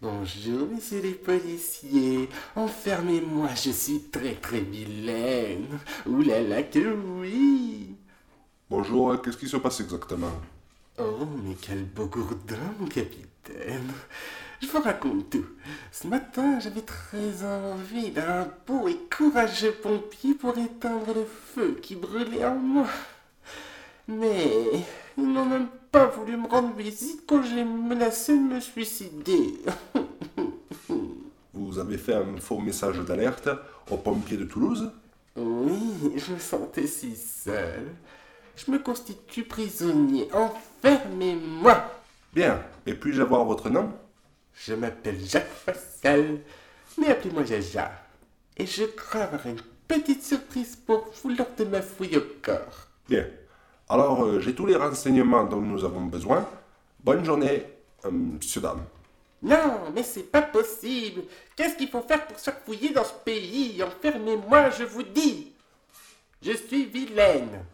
Bonjour, messieurs les policiers. Enfermez-moi, je suis très très vilaine. Ouh là là que oui. Bonjour, euh, qu'est-ce qui se passe exactement? Oh, mais quel beau gourdin, mon capitaine. Je vous raconte tout. Ce matin, j'avais très envie d'un beau et courageux pompier pour éteindre le feu qui brûlait en moi. Mais ils n'ont même pas voulu me rendre visite quand j'ai menacé de me suicider. Vous avez fait un faux message d'alerte aux pompiers de Toulouse? Oui, je me sentais si seul. Je me constitue prisonnier. Enfermez-moi. Bien, et puis-je avoir votre nom? Je m'appelle Jacques Pascal, mais appelez-moi Jaja. Et je avoir une petite surprise pour vous lors de ma fouille au corps. Bien. Alors, euh, j'ai tous les renseignements dont nous avons besoin. Bonne journée, euh, monsieur, dame. Non, mais c'est pas possible. Qu'est-ce qu'il faut faire pour se fouiller dans ce pays? Enfermez-moi, je vous dis. Je suis vilaine.